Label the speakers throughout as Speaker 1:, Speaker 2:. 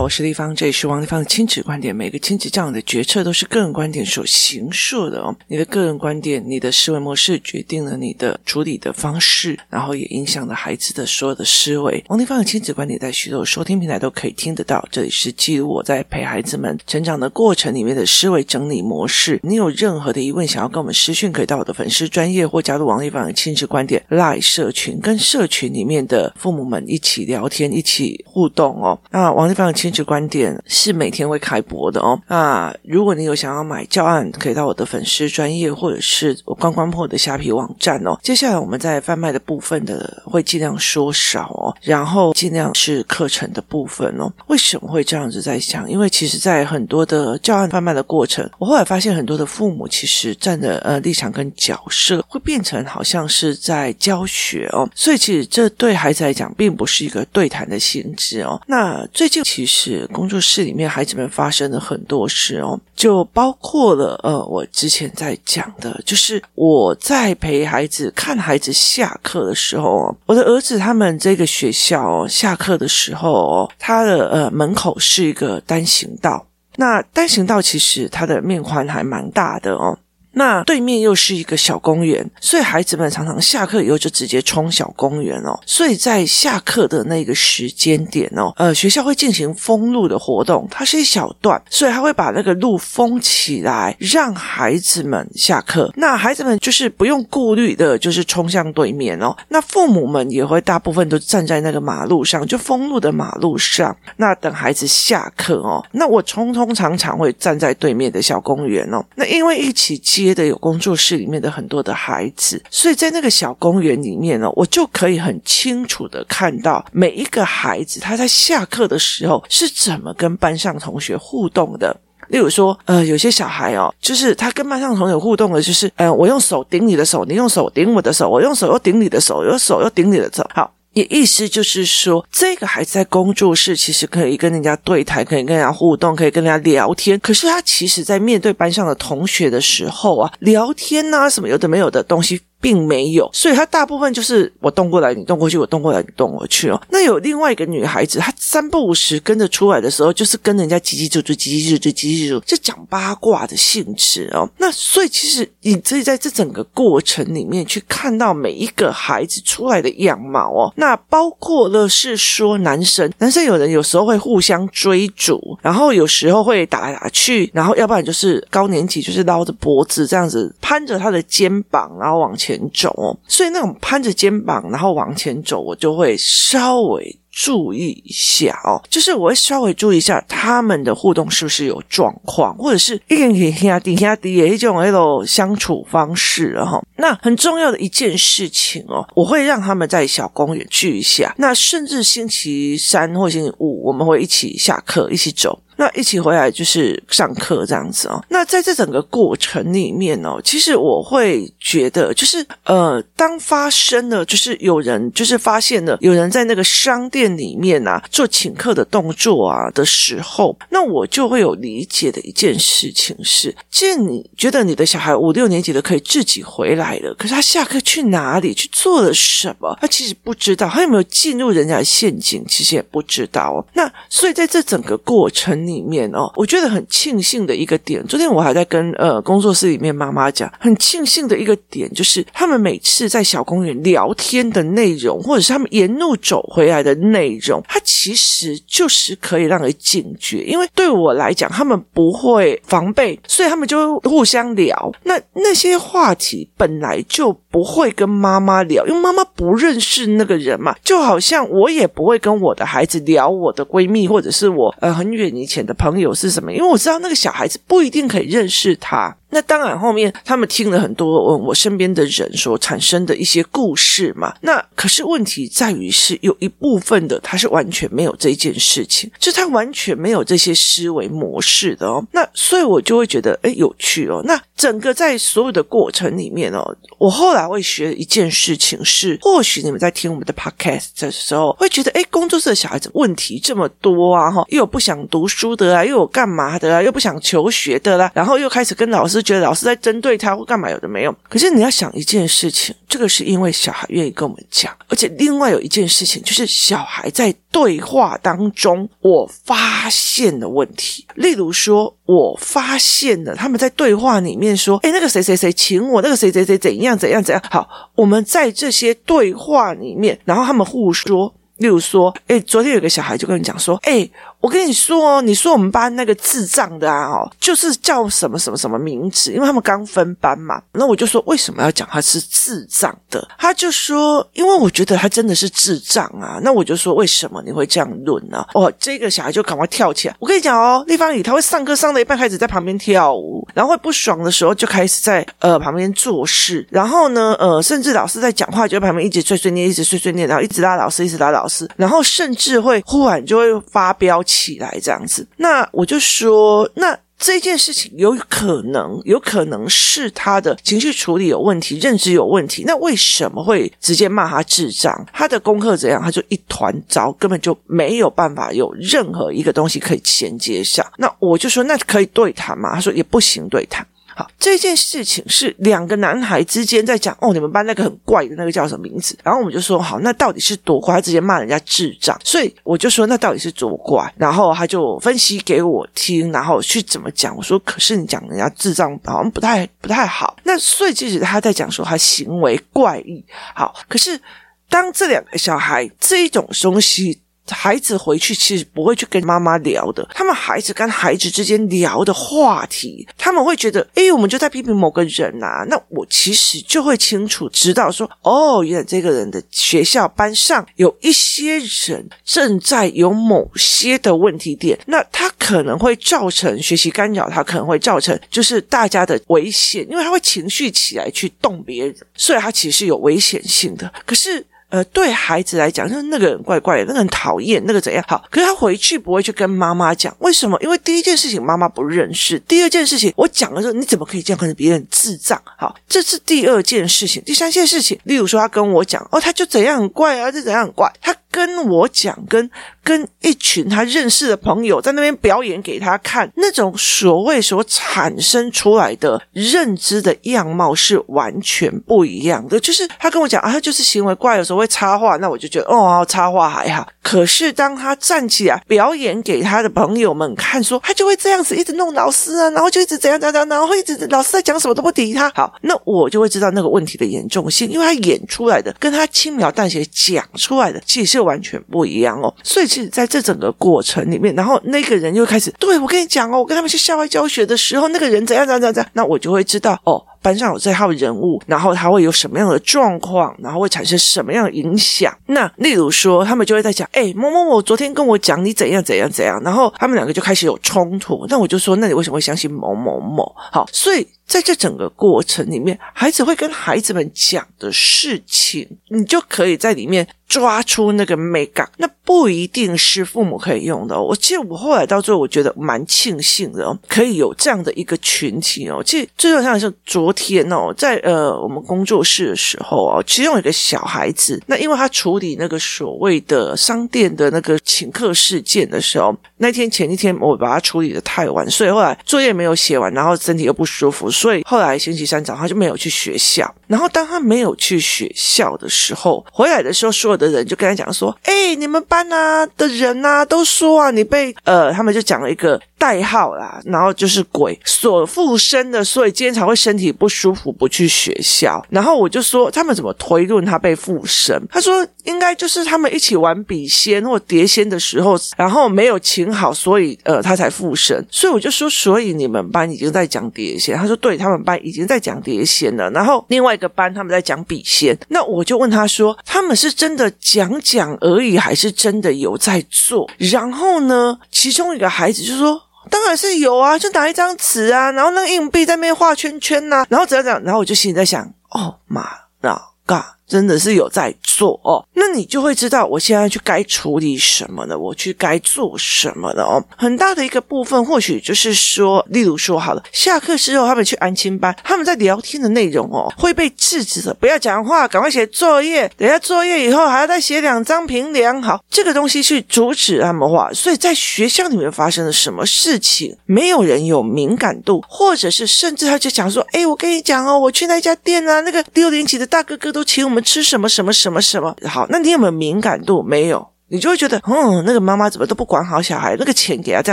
Speaker 1: 我是丽芳，这里是王丽芳的亲子观点。每个亲子这样的决策都是个人观点所形塑的哦。你的个人观点，你的思维模式决定了你的处理的方式，然后也影响了孩子的所有的思维。王丽芳的亲子观点在许多收听平台都可以听得到。这里是记录我在陪孩子们成长的过程里面的思维整理模式。你有任何的疑问想要跟我们私讯，可以到我的粉丝专业或加入王丽芳的亲子观点 Live 社群，跟社群里面的父母们一起聊天，一起互动哦。那王丽芳的亲这观点是每天会开播的哦。那如果你有想要买教案，可以到我的粉丝专业或者是我关关破的虾皮网站哦。接下来我们在贩卖的部分的会尽量说少哦，然后尽量是课程的部分哦。为什么会这样子在想？因为其实，在很多的教案贩卖的过程，我后来发现很多的父母其实站的呃立场跟角色会变成好像是在教学哦，所以其实这对孩子来讲并不是一个对谈的性质哦。那最近其实是工作室里面孩子们发生了很多事哦，就包括了呃，我之前在讲的，就是我在陪孩子看孩子下课的时候，我的儿子他们这个学校，下课的时候，他的呃门口是一个单行道，那单行道其实它的面宽还蛮大的哦。那对面又是一个小公园，所以孩子们常常下课以后就直接冲小公园哦。所以在下课的那个时间点哦，呃，学校会进行封路的活动，它是一小段，所以他会把那个路封起来，让孩子们下课。那孩子们就是不用顾虑的，就是冲向对面哦。那父母们也会大部分都站在那个马路上，就封路的马路上，那等孩子下课哦。那我通通常常会站在对面的小公园哦。那因为一起接的有工作室里面的很多的孩子，所以在那个小公园里面呢，我就可以很清楚的看到每一个孩子他在下课的时候是怎么跟班上同学互动的。例如说，呃，有些小孩哦，就是他跟班上同学互动的，就是，呃，我用手顶你的手，你用手顶我的手，我用手又顶你的手，用手又顶你的手，好。也意思就是说，这个孩子在工作室其实可以跟人家对谈，可以跟人家互动，可以跟人家聊天。可是他其实在面对班上的同学的时候啊，聊天呐什么有的没有的东西。并没有，所以他大部分就是我动过来，你动过去，我动过来，你动过去哦。那有另外一个女孩子，她三不五时跟着出来的时候，就是跟人家叽叽啾啾、叽叽啾啾、叽叽啾，就讲八卦的性质哦。那所以其实你自己在这整个过程里面去看到每一个孩子出来的样貌哦。那包括了是说男生，男生有人有时候会互相追逐，然后有时候会打来打去，然后要不然就是高年级就是捞着脖子这样子攀着他的肩膀，然后往前。前走哦，所以那种攀着肩膀然后往前走，我就会稍微注意一下哦，就是我会稍微注意一下他们的互动是不是有状况，或者是一点点压低压低的一种那种相处方式哈。那很重要的一件事情哦，我会让他们在小公园聚一下，那甚至星期三或星期五我们会一起下课一起走。那一起回来就是上课这样子哦。那在这整个过程里面哦，其实我会觉得，就是呃，当发生了，就是有人就是发现了有人在那个商店里面啊做请客的动作啊的时候，那我就会有理解的一件事情是：既然你觉得你的小孩五六年级的可以自己回来了，可是他下课去哪里去做了什么？他其实不知道，他有没有进入人家的陷阱，其实也不知道哦。那所以在这整个过程里面哦，我觉得很庆幸的一个点，昨天我还在跟呃工作室里面妈妈讲，很庆幸的一个点就是，他们每次在小公园聊天的内容，或者是他们沿路走回来的内容，它其实就是可以让人警觉。因为对我来讲，他们不会防备，所以他们就互相聊。那那些话题本来就不会跟妈妈聊，因为妈妈不认识那个人嘛，就好像我也不会跟我的孩子聊我的闺蜜，或者是我呃很远以前。的朋友是什么？因为我知道那个小孩子不一定可以认识他。那当然，后面他们听了很多我身边的人所产生的一些故事嘛。那可是问题在于是有一部分的他是完全没有这件事情，就他完全没有这些思维模式的哦。那所以我就会觉得诶有趣哦。那整个在所有的过程里面哦，我后来会学一件事情是，或许你们在听我们的 podcast 的时候会觉得诶工作室的小孩子问题这么多啊哈，又有不想读书的啊，又有干嘛的啊，又不想求学的啦，然后又开始跟老师。觉得老师在针对他或干嘛有的没有。可是你要想一件事情，这个是因为小孩愿意跟我们讲，而且另外有一件事情就是小孩在对话当中，我发现了问题。例如说，我发现了他们在对话里面说：“诶，那个谁谁谁请我，那个谁谁谁怎样怎样怎样。”好，我们在这些对话里面，然后他们互说。例如说，诶，昨天有个小孩就跟你讲说，诶，我跟你说哦，你说我们班那个智障的啊，哦，就是叫什么什么什么名字，因为他们刚分班嘛。那我就说，为什么要讲他是智障的？他就说，因为我觉得他真的是智障啊。那我就说，为什么你会这样论呢？哦，这个小孩就赶快跳起来。我跟你讲哦，立方体他会上课上到一半开始在旁边跳舞，然后会不爽的时候就开始在呃旁边做事，然后呢，呃，甚至老师在讲话就在旁边一直碎碎念，一直碎碎念，然后一直拉老师，一直拉老师。然后甚至会忽然就会发飙起来这样子，那我就说，那这件事情有可能，有可能是他的情绪处理有问题，认知有问题。那为什么会直接骂他智障？他的功课怎样？他就一团糟，根本就没有办法有任何一个东西可以衔接上。那我就说，那可以对他吗？他说也不行对他。好这件事情是两个男孩之间在讲哦，你们班那个很怪的那个叫什么名字？然后我们就说好，那到底是多怪？他直接骂人家智障，所以我就说那到底是多怪？然后他就分析给我听，然后去怎么讲？我说可是你讲人家智障好像不太不太好。那所以其实他在讲说他行为怪异，好，可是当这两个小孩这一种东西。孩子回去其实不会去跟妈妈聊的，他们孩子跟孩子之间聊的话题，他们会觉得，诶，我们就在批评某个人啊，那我其实就会清楚知道说，哦，原来这个人的学校班上有一些人正在有某些的问题点，那他可能会造成学习干扰，他可能会造成就是大家的危险，因为他会情绪起来去动别人，所以他其实是有危险性的，可是。呃，对孩子来讲，就是那个人怪怪的，那个人讨厌，那个怎样好？可是他回去不会去跟妈妈讲，为什么？因为第一件事情妈妈不认识，第二件事情我讲的时候，你怎么可以这样跟别人智障？好，这是第二件事情，第三件事情，例如说他跟我讲，哦，他就怎样很怪啊，就怎样很怪，他。跟我讲，跟跟一群他认识的朋友在那边表演给他看，那种所谓所产生出来的认知的样貌是完全不一样的。就是他跟我讲啊，他就是行为怪，有时候会插话，那我就觉得哦，插话还好。可是当他站起来表演给他的朋友们看，说他就会这样子一直弄老师啊，然后就一直怎样怎样，然后一直老师在讲什么都不理他。好，那我就会知道那个问题的严重性，因为他演出来的跟他轻描淡写讲出来的其实就。完全不一样哦，所以其实在这整个过程里面，然后那个人又开始对我跟你讲哦，我跟他们去校外教学的时候，那个人怎样怎样怎样，那我就会知道哦。班上有这号人物，然后他会有什么样的状况，然后会产生什么样的影响？那例如说，他们就会在讲，哎，某某某昨天跟我讲你怎样怎样怎样，然后他们两个就开始有冲突。那我就说，那你为什么会相信某某某？好，所以在这整个过程里面，孩子会跟孩子们讲的事情，你就可以在里面抓出那个美感。那不一定是父母可以用的哦。我记得我后来到最后，我觉得蛮庆幸的哦，可以有这样的一个群体哦。其实最重要的是昨。天哦，在呃我们工作室的时候哦，其中有一个小孩子，那因为他处理那个所谓的商店的那个请客事件的时候，那天前一天我把他处理的太晚，所以后来作业没有写完，然后身体又不舒服，所以后来星期三早上就没有去学校。然后当他没有去学校的时候，回来的时候，所有的人就跟他讲说：“哎，你们班啊的人啊，都说啊，你被呃，他们就讲了一个代号啦，然后就是鬼所附身的，所以今天才会身体。”不舒服，不去学校，然后我就说他们怎么推论他被附身？他说应该就是他们一起玩笔仙或碟仙的时候，然后没有好，所以呃他才附身。所以我就说，所以你们班已经在讲碟仙。他说对，他们班已经在讲碟仙了。然后另外一个班他们在讲笔仙。那我就问他说，他们是真的讲讲而已，还是真的有在做？然后呢，其中一个孩子就说。当然是有啊，就拿一张纸啊，然后那个硬币在那边画圈圈呐、啊，然后怎样怎样，然后我就心里在想，哦妈，那嘎。真的是有在做哦，那你就会知道我现在去该处理什么呢？我去该做什么呢？哦，很大的一个部分，或许就是说，例如说好了，下课之后他们去安亲班，他们在聊天的内容哦，会被制止的，不要讲话，赶快写作业，等下作业以后还要再写两张评量，好，这个东西去阻止他们话，所以在学校里面发生了什么事情，没有人有敏感度，或者是甚至他就讲说，哎，我跟你讲哦，我去那家店啊，那个六年级的大哥哥都请我们。吃什么什么什么什么好？那你有没有敏感度？没有，你就会觉得，嗯，那个妈妈怎么都不管好小孩，那个钱给他这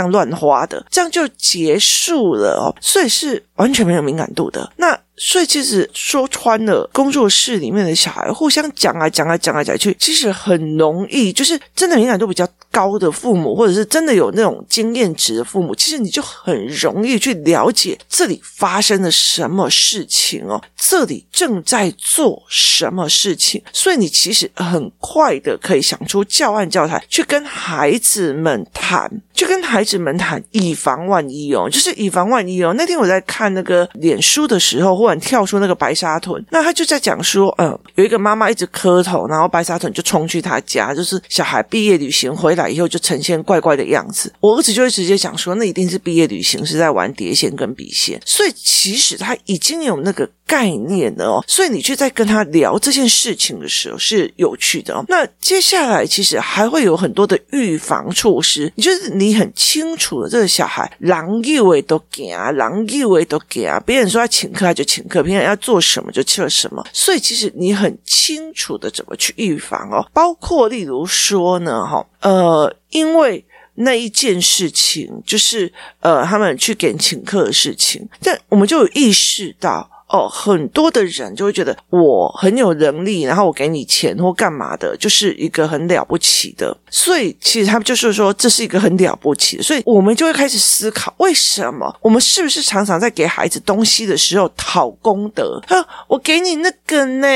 Speaker 1: 样乱花的，这样就结束了哦。所以是完全没有敏感度的。那。所以其实说穿了，工作室里面的小孩互相讲啊讲啊讲来讲去，其实很容易，就是真的敏感度比较高的父母，或者是真的有那种经验值的父母，其实你就很容易去了解这里发生了什么事情哦，这里正在做什么事情，所以你其实很快的可以想出教案教材去跟孩子们谈，就跟孩子们谈，以防万一哦，就是以防万一哦。那天我在看那个脸书的时候，忽然跳出那个白沙屯，那他就在讲说，嗯，有一个妈妈一直磕头，然后白沙屯就冲去他家，就是小孩毕业旅行回来以后就呈现怪怪的样子。我儿子就会直接讲说，那一定是毕业旅行是在玩碟仙跟笔仙，所以其实他已经有那个。概念的哦，所以你去在跟他聊这件事情的时候是有趣的哦。那接下来其实还会有很多的预防措施，你就是你你很清楚的这个小孩，狼以为都给啊，狼以为都给啊，别人说要请客他就请客，别人要做什么就做什么。所以其实你很清楚的怎么去预防哦，包括例如说呢，哈，呃，因为那一件事情就是呃，他们去给人请客的事情，但我们就有意识到。哦，很多的人就会觉得我很有能力，然后我给你钱或干嘛的，就是一个很了不起的。所以其实他们就是说这是一个很了不起的，所以我们就会开始思考，为什么我们是不是常常在给孩子东西的时候讨功德？啊，我给你那个呢，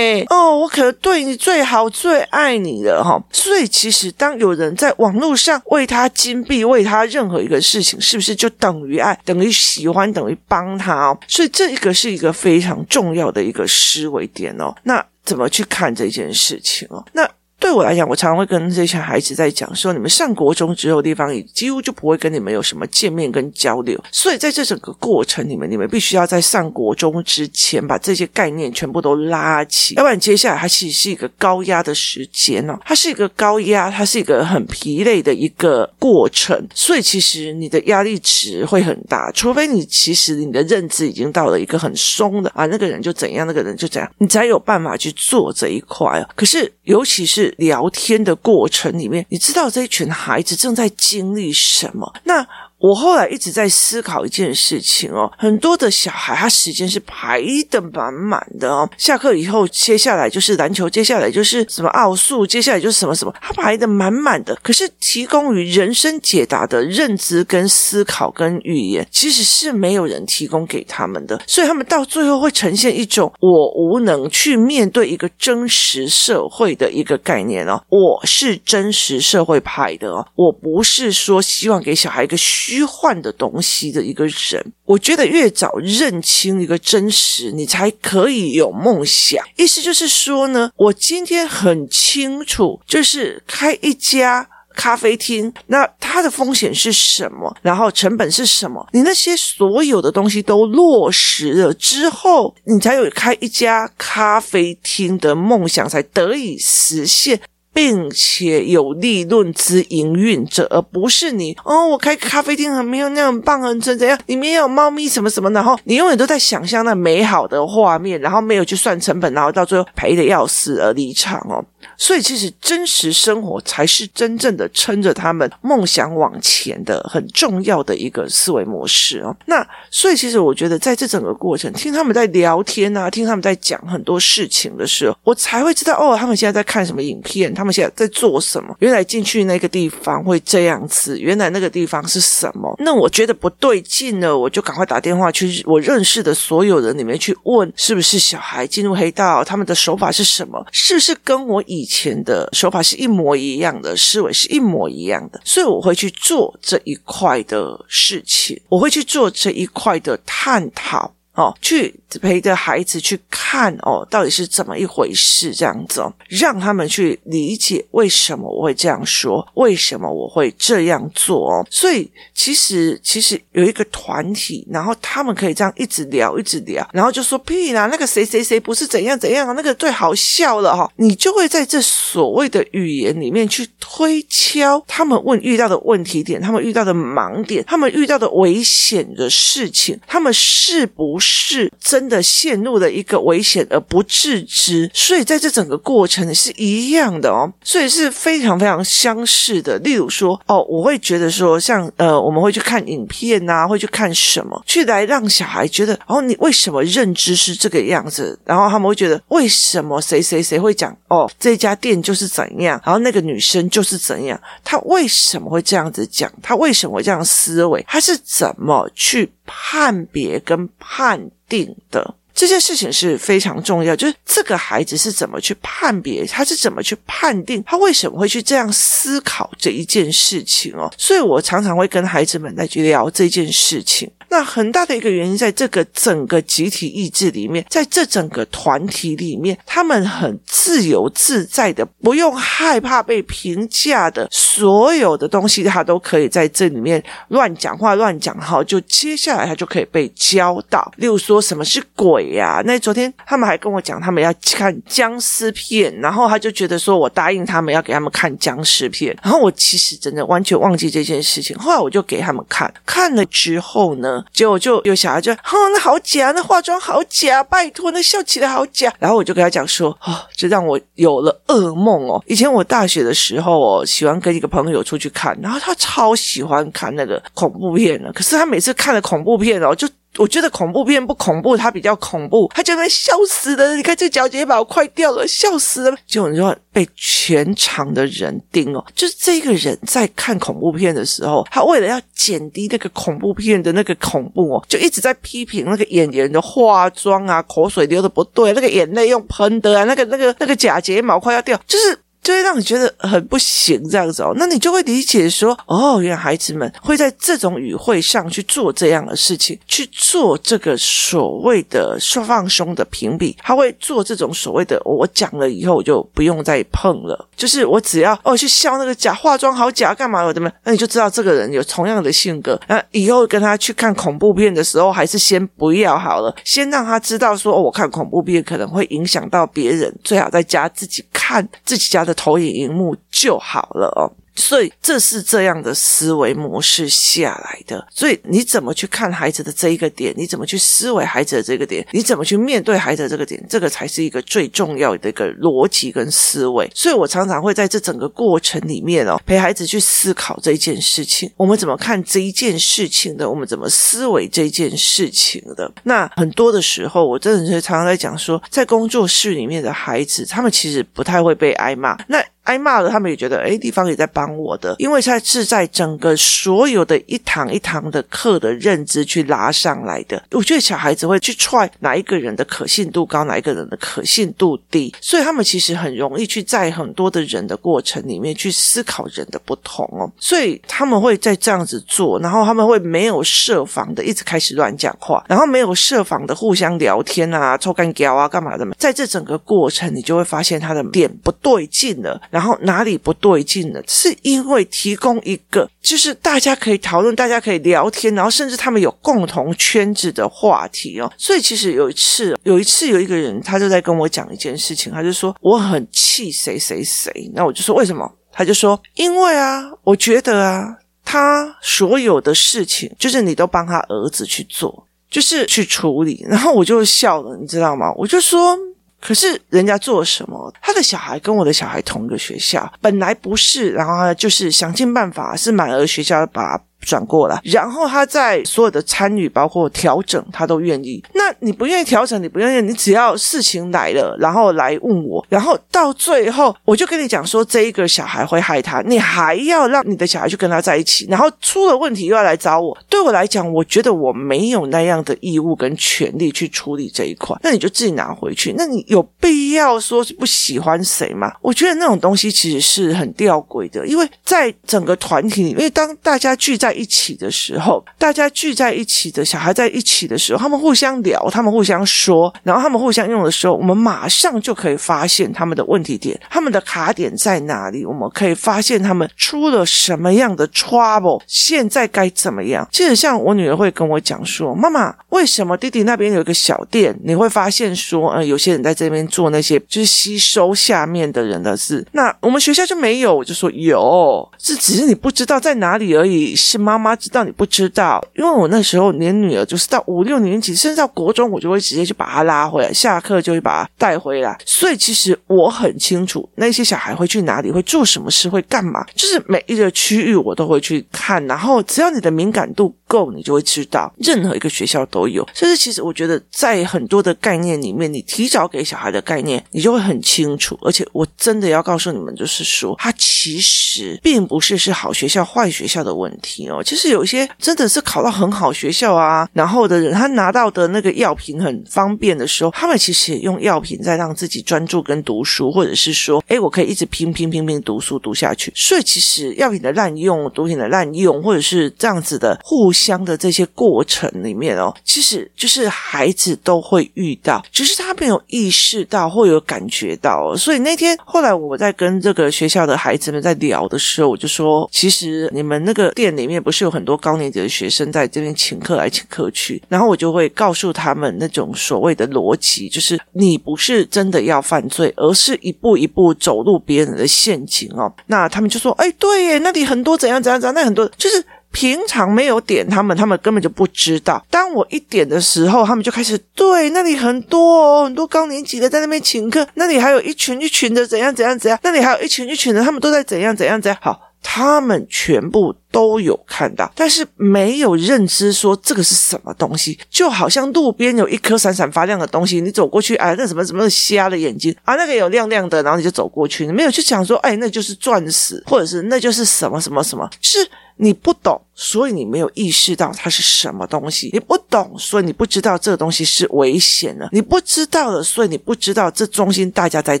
Speaker 1: 哦，我可能对你最好、最爱你了哈。所以其实当有人在网络上为他金币、为他任何一个事情，是不是就等于爱、等于喜欢、等于帮他哦？所以这一个是一个非。非常重要的一个思维点哦，那怎么去看这件事情哦？那。对我来讲，我常常会跟这些孩子在讲说，你们上国中之后，地方也几乎就不会跟你们有什么见面跟交流。所以在这整个过程里面，你们必须要在上国中之前把这些概念全部都拉起，要不然接下来它其实是一个高压的时间哦，它是一个高压，它是一个很疲累的一个过程。所以其实你的压力值会很大，除非你其实你的认知已经到了一个很松的啊，那个人就怎样，那个人就怎样，你才有办法去做这一块啊。可是尤其是聊天的过程里面，你知道这一群孩子正在经历什么？那。我后来一直在思考一件事情哦，很多的小孩他时间是排得满满的哦，下课以后接下来就是篮球，接下来就是什么奥数，接下来就是什么什么，他排得满满的。可是提供于人生解答的认知跟思考跟语言，其实是没有人提供给他们的，所以他们到最后会呈现一种我无能去面对一个真实社会的一个概念哦。我是真实社会派的哦，我不是说希望给小孩一个虚幻的东西的一个人，我觉得越早认清一个真实，你才可以有梦想。意思就是说呢，我今天很清楚，就是开一家咖啡厅，那它的风险是什么？然后成本是什么？你那些所有的东西都落实了之后，你才有开一家咖啡厅的梦想才得以实现。并且有利润之营运者，而不是你哦。我开咖啡厅很没有那种棒，很怎怎样？里面有猫咪什么什么，然后你永远都在想象那美好的画面，然后没有去算成本，然后到最后赔的要死而离场哦。所以，其实真实生活才是真正的撑着他们梦想往前的很重要的一个思维模式哦。那所以，其实我觉得在这整个过程，听他们在聊天啊，听他们在讲很多事情的时候，我才会知道哦，他们现在在看什么影片，他们现在在做什么。原来进去那个地方会这样子，原来那个地方是什么？那我觉得不对劲了，我就赶快打电话去我认识的所有人里面去问，是不是小孩进入黑道，他们的手法是什么？是不是跟我以以前的手法是一模一样的，思维是一模一样的，所以我会去做这一块的事情，我会去做这一块的探讨。哦，去陪着孩子去看哦，到底是怎么一回事这样子哦，让他们去理解为什么我会这样说，为什么我会这样做哦。所以其实其实有一个团体，然后他们可以这样一直聊，一直聊，然后就说屁啦，那个谁谁谁不是怎样怎样啊，那个最好笑了哈、哦，你就会在这所谓的语言里面去推敲他们问遇到的问题点，他们遇到的盲点，他们遇到的危险的事情，他们是不是是真的陷入了一个危险而不自知？所以在这整个过程是一样的哦，所以是非常非常相似的。例如说，哦，我会觉得说，像呃，我们会去看影片、啊，会去看什么，去来让小孩觉得，哦，你为什么认知是这个样子？然后他们会觉得，为什么谁谁谁会讲，哦，这家店就是怎样，然后那个女生就是怎样，他为什么会这样子讲？他为什么会这样思维？他是怎么去判别跟判定的？这件事情是非常重要，就是这个孩子是怎么去判别，他是怎么去判定，他为什么会去这样思考这一件事情哦。所以我常常会跟孩子们来去聊这件事情。那很大的一个原因，在这个整个集体意志里面，在这整个团体里面，他们很自由自在的，不用害怕被评价的，所有的东西他都可以在这里面乱讲话、乱讲哈，就接下来他就可以被教导。例如说什么是鬼呀？那昨天他们还跟我讲，他们要看僵尸片，然后他就觉得说我答应他们要给他们看僵尸片，然后我其实真的完全忘记这件事情。后来我就给他们看，看了之后呢，结果就有小孩就，哼，那好假，那化妆好假，拜托，那笑起来好假。然后我就跟他讲说，哦，这让我有了噩梦哦。以前我大学的时候哦，喜欢跟一个朋友出去看，然后他超喜欢看那个恐怖片的，可是他每次看了恐怖片哦，就。我觉得恐怖片不恐怖，它比较恐怖，他就在笑死了。你看这脚睫毛快掉了，笑死了。结果你说被全场的人盯哦，就是这个人在看恐怖片的时候，他为了要减低那个恐怖片的那个恐怖哦，就一直在批评那个演员的化妆啊，口水流的不对，那个眼泪用喷的啊，那个那个那个假睫毛快要掉，就是。就会让你觉得很不行这样子哦，那你就会理解说，哦，原来孩子们会在这种语汇上去做这样的事情，去做这个所谓的说放松的评比，他会做这种所谓的，我讲了以后我就不用再碰了，就是我只要哦去笑那个假化妆好假干嘛我怎么，那你就知道这个人有同样的性格，那以后跟他去看恐怖片的时候，还是先不要好了，先让他知道说，哦，我看恐怖片可能会影响到别人，最好在家自己看自己家的。投影荧幕就好了哦。所以这是这样的思维模式下来的。所以你怎么去看孩子的这一个点？你怎么去思维孩子的这个点？你怎么去面对孩子的这个点？这个才是一个最重要的一个逻辑跟思维。所以我常常会在这整个过程里面哦，陪孩子去思考这件事情。我们怎么看这一件事情的？我们怎么思维这件事情的？那很多的时候，我真的是常常在讲说，在工作室里面的孩子，他们其实不太会被挨骂。那挨骂了，他们也觉得，诶，地方也在帮我的，因为他是在整个所有的一堂一堂的课的认知去拉上来的。我觉得小孩子会去踹哪一个人的可信度高，哪一个人的可信度低，所以他们其实很容易去在很多的人的过程里面去思考人的不同哦。所以他们会在这样子做，然后他们会没有设防的一直开始乱讲话，然后没有设防的互相聊天啊、抽干胶啊、干嘛的。在这整个过程，你就会发现他的点不对劲了。然后哪里不对劲呢？是因为提供一个，就是大家可以讨论，大家可以聊天，然后甚至他们有共同圈子的话题哦。所以其实有一次，有一次有一个人，他就在跟我讲一件事情，他就说我很气谁谁谁。那我就说为什么？他就说因为啊，我觉得啊，他所有的事情就是你都帮他儿子去做，就是去处理。然后我就笑了，你知道吗？我就说。可是人家做什么？他的小孩跟我的小孩同一个学校，本来不是，然后就是想尽办法，是满额学校把。转过来，然后他在所有的参与，包括调整，他都愿意。那你不愿意调整，你不愿意，你只要事情来了，然后来问我，然后到最后，我就跟你讲说，这一个小孩会害他，你还要让你的小孩去跟他在一起，然后出了问题又要来找我。对我来讲，我觉得我没有那样的义务跟权利去处理这一块，那你就自己拿回去。那你有必要说是不喜欢谁吗？我觉得那种东西其实是很吊诡的，因为在整个团体里，因为当大家聚在。在一起的时候，大家聚在一起的小孩在一起的时候，他们互相聊，他们互相说，然后他们互相用的时候，我们马上就可以发现他们的问题点，他们的卡点在哪里，我们可以发现他们出了什么样的 trouble，现在该怎么样？其实像我女儿会跟我讲说：“妈妈，为什么弟弟那边有一个小店？你会发现说，呃，有些人在这边做那些就是吸收下面的人的事，那我们学校就没有。”我就说有，这只是你不知道在哪里而已，是妈妈知道你不知道。因为我那时候连女儿就是到五六年级，甚至到国中，我就会直接去把她拉回来，下课就会把她带回来。所以其实我很清楚那些小孩会去哪里，会做什么事，会干嘛，就是每一个区域我都会去看。然后只要你的敏感度够，你就会知道任何一个学校都有。所以其实我觉得在很多的概念里面，你提早给小孩的概念，你就会很清楚。而且我真的要告诉你们，就是说他。其实并不是是好学校坏学校的问题哦，其实有一些真的是考到很好学校啊，然后的人他拿到的那个药品很方便的时候，他们其实也用药品在让自己专注跟读书，或者是说，哎，我可以一直拼拼拼拼读书读下去。所以其实药品的滥用、毒品的滥用，或者是这样子的互相的这些过程里面哦，其实就是孩子都会遇到，只是他没有意识到或有感觉到。所以那天后来我在跟这个学校的。孩子们在聊的时候，我就说：“其实你们那个店里面不是有很多高年级的学生在这边请客来请客去？然后我就会告诉他们那种所谓的逻辑，就是你不是真的要犯罪，而是一步一步走入别人的陷阱哦。那他们就说：‘哎，对耶，那里很多怎样怎样怎样，那很多就是。’平常没有点他们，他们根本就不知道。当我一点的时候，他们就开始对那里很多哦，很多高年级的在那边请客，那里还有一群一群的怎样怎样怎样，那里还有一群一群的，他们都在怎样怎样怎样。好，他们全部都有看到，但是没有认知说这个是什么东西，就好像路边有一颗闪闪发亮的东西，你走过去，哎，那什么什么瞎了眼睛啊，那个有亮亮的，然后你就走过去，你没有去想说，哎，那就是钻石，或者是那就是什么什么什么，是。你不懂，所以你没有意识到它是什么东西。你不懂，所以你不知道这个东西是危险的。你不知道了，所以你不知道这中心大家在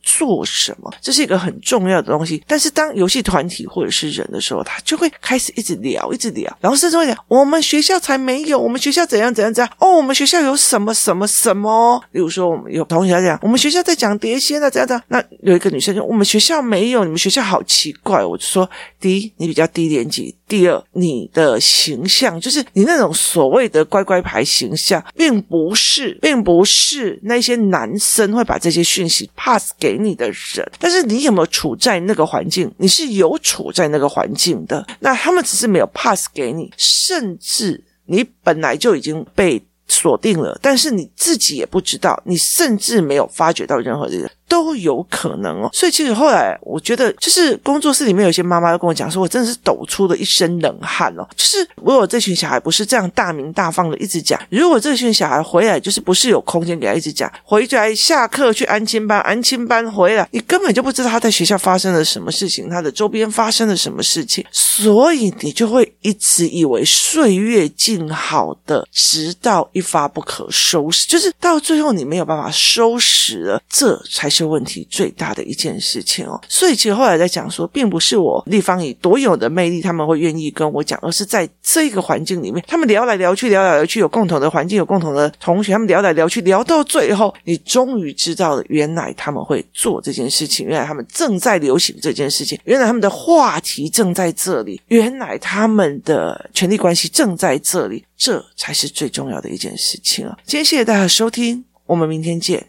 Speaker 1: 做什么。这是一个很重要的东西。但是当游戏团体或者是人的时候，他就会开始一直聊，一直聊，然后甚至会讲：我们学校才没有，我们学校怎样怎样怎样。哦，我们学校有什么什么什么？比如说，我们有同学讲，我们学校在讲碟仙啊，怎样怎样。那有一个女生说：我们学校没有，你们学校好奇怪。我就说：第一，你比较低年级。第二，你的形象就是你那种所谓的乖乖牌形象，并不是，并不是那些男生会把这些讯息 pass 给你的人。但是你有没有处在那个环境？你是有处在那个环境的。那他们只是没有 pass 给你，甚至你本来就已经被锁定了，但是你自己也不知道，你甚至没有发觉到任何的人。都有可能哦，所以其实后来我觉得，就是工作室里面有些妈妈都跟我讲说，我真的是抖出了一身冷汗哦。就是如果这群小孩不是这样大鸣大放的一直讲，如果这群小孩回来就是不是有空间给他一直讲，回来下课去安亲班，安亲班回来，你根本就不知道他在学校发生了什么事情，他的周边发生了什么事情，所以你就会一直以为岁月静好的，直到一发不可收拾，就是到最后你没有办法收拾了，这才是。这问题最大的一件事情哦，所以其实后来在讲说，并不是我立方以独有的魅力，他们会愿意跟我讲，而是在这个环境里面，他们聊来聊去，聊来聊去，有共同的环境，有共同的同学，他们聊来聊去，聊到最后，你终于知道了，原来他们会做这件事情，原来他们正在流行这件事情，原来他们的话题正在这里，原来他们的权力关系正在这里，这才是最重要的一件事情啊！今天谢谢大家收听，我们明天见。